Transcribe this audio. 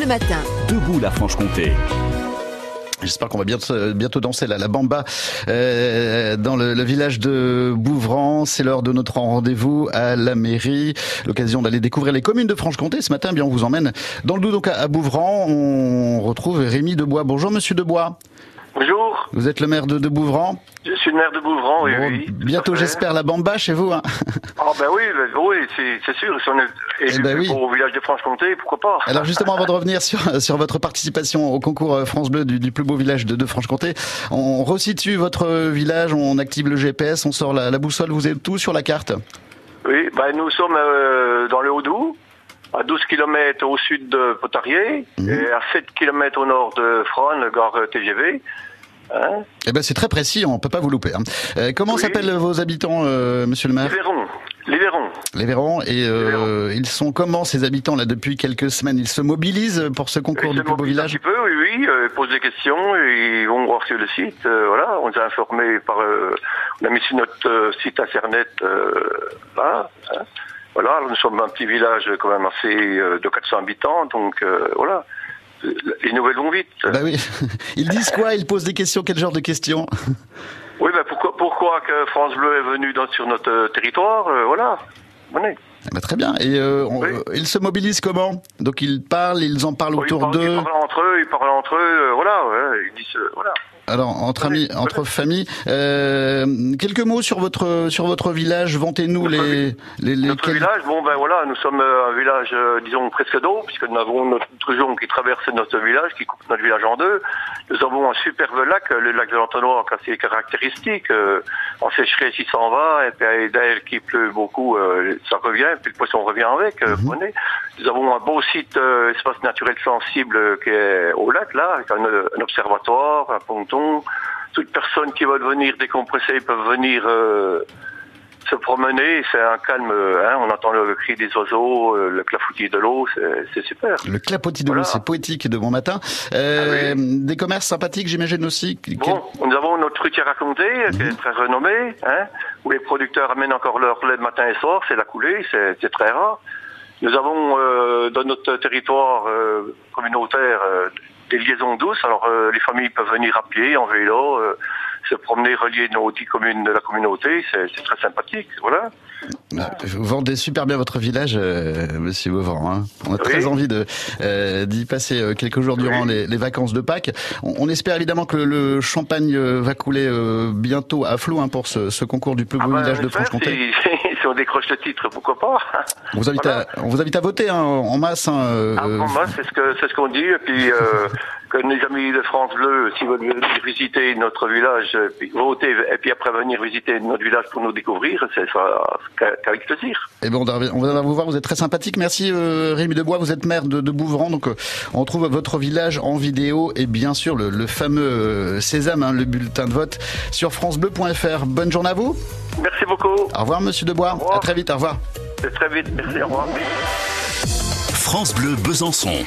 Bleu Matin. Debout la Franche-Comté. J'espère qu'on va bientôt, bientôt danser la, la bamba euh, dans le, le, village de Bouvran. C'est l'heure de notre rendez-vous à la mairie. L'occasion d'aller découvrir les communes de Franche-Comté. Ce matin, eh bien, on vous emmène dans le donc à, à Bouvran. On retrouve Rémi Debois. Bonjour, monsieur Debois. Bonjour. Vous êtes le maire de, de Bouvran Je suis le maire de Bouvran, oui, Bon, oui. Bientôt, j'espère, la bamba chez vous. Hein. Ah ben oui, ben, oui, c'est sûr. Si on est Eh élu ben oui. au village de Franche-Comté, pourquoi pas? Alors justement, avant de revenir sur, sur votre participation au concours euh, France Bleu du, du plus beau village de, de Franche-Comté, on resitue votre village, on active le GPS, on sort la, la boussole, vous êtes tout sur la carte? Oui, ben nous sommes euh, dans le Haut-Doubs, à 12 km au sud de Potarier, Mhm. et à 7 km au nord de Fron, gare TGV. Hein Eh ben c'est très précis, on peut pas vous louper. hein. Euh, comment Oui. s'appellent vos habitants, euh, monsieur le Les maire Vérons. Les Vérons. Les Vérons. Et euh, ils sont comment ces habitants là depuis quelques semaines? Ils se mobilisent pour ce concours Ils du plus beau mobilisent un village? petit peu, oui, oui, ils posent des questions, et ils vont voir sur le site. voilà, on les a informés par, on a mis sur notre site internet, là, hein. voilà. nous sommes un petit village quand même assez de 400 habitants, donc voilà. Les nouvelles vont vite. Bah oui. Ils disent quoi? Ils posent des questions Quel genre de questions? Oui, ben pourquoi, pourquoi que France Bleu est venu dans, sur notre euh, territoire euh, Voilà. Eh ben, Très bien. Et euh, on- Oui. euh, ils se mobilisent comment? Donc ils parlent, ils en parlent autour parlent, ils d'eux. parlent entre eux, ils parlent entre eux, euh, voilà, ouais, ils disent, euh, voilà. Alors entre amis, entre familles. Quelques mots sur votre sur votre village. Vantez-nous les les, les Notre quel- village, bon ben voilà, nous sommes un village, disons, presque d'eau, puisque nous avons notre jonc qui traverse notre village, qui coupe notre village en deux. Nous avons un superbe lac, le lac de l'Entonnoir, qui caractéristiques. euh, en sécheresse, il s'en va, et puis dès qu'il pleut beaucoup, euh, ça revient, et puis le poisson revient avec. euh, vous comprenez nous avons un beau site, euh, espace naturel sensible, euh, qui est au lac, là, avec un, un observatoire, un ponton. Toute personne qui veut venir décompresser peuvent venir... euh, se promener, c'est un calme, euh, hein, on entend le cri des oiseaux, euh, le clafoutis de l'eau, c'est super. Le clapotis de Voilà. l'eau, c'est poétique de bon matin. Euh, Des commerces sympathiques, j'imagine aussi. Quel- Bon, nous avons notre truc à raconter, qui est très renommé, hein, où les producteurs amènent encore leur lait matin et soir, c'est la coulée, c'est très rare. Nous avons euh, dans notre territoire euh, communautaire euh, des liaisons douces, alors les familles peuvent venir à pied, en vélo, se promener, relier nos dix communes de la communauté, c'est c'est très sympathique, voilà. Vous vendez super bien votre village, euh, Monsieur Beauvran. Hein. On a très envie de euh, d'y passer euh, quelques jours durant les, les vacances de Pâques. On, on espère évidemment que le, le champagne euh, va couler euh, bientôt à flot hein, pour ce, ce concours du plus beau Ah ben, village de Franche-Comté. Si, si on décroche le titre, pourquoi pas On vous invite Voilà. à, on vous invite à voter hein, en masse. Hein, euh, Ah, bon, moi, c'est ce que c'est ce qu'on dit. Et puis euh, que les amis de France Bleu, s'ils veulent venir visiter notre village, euh, puis voter et puis après venir visiter notre village pour nous découvrir, c'est ça qu'avec plaisir. Et bon, on va vous voir, vous êtes très sympathique. Merci euh, Rémi Debois, vous êtes maire de, de Bouvran, donc euh, on trouve votre village en vidéo et bien sûr le, le fameux Sésame, hein, le bulletin de vote sur francebleu.fr. Bonne journée à vous. Merci beaucoup. Au revoir, monsieur Debois. Au à très vite, au revoir. À très vite, merci, au revoir. France Bleu Besançon.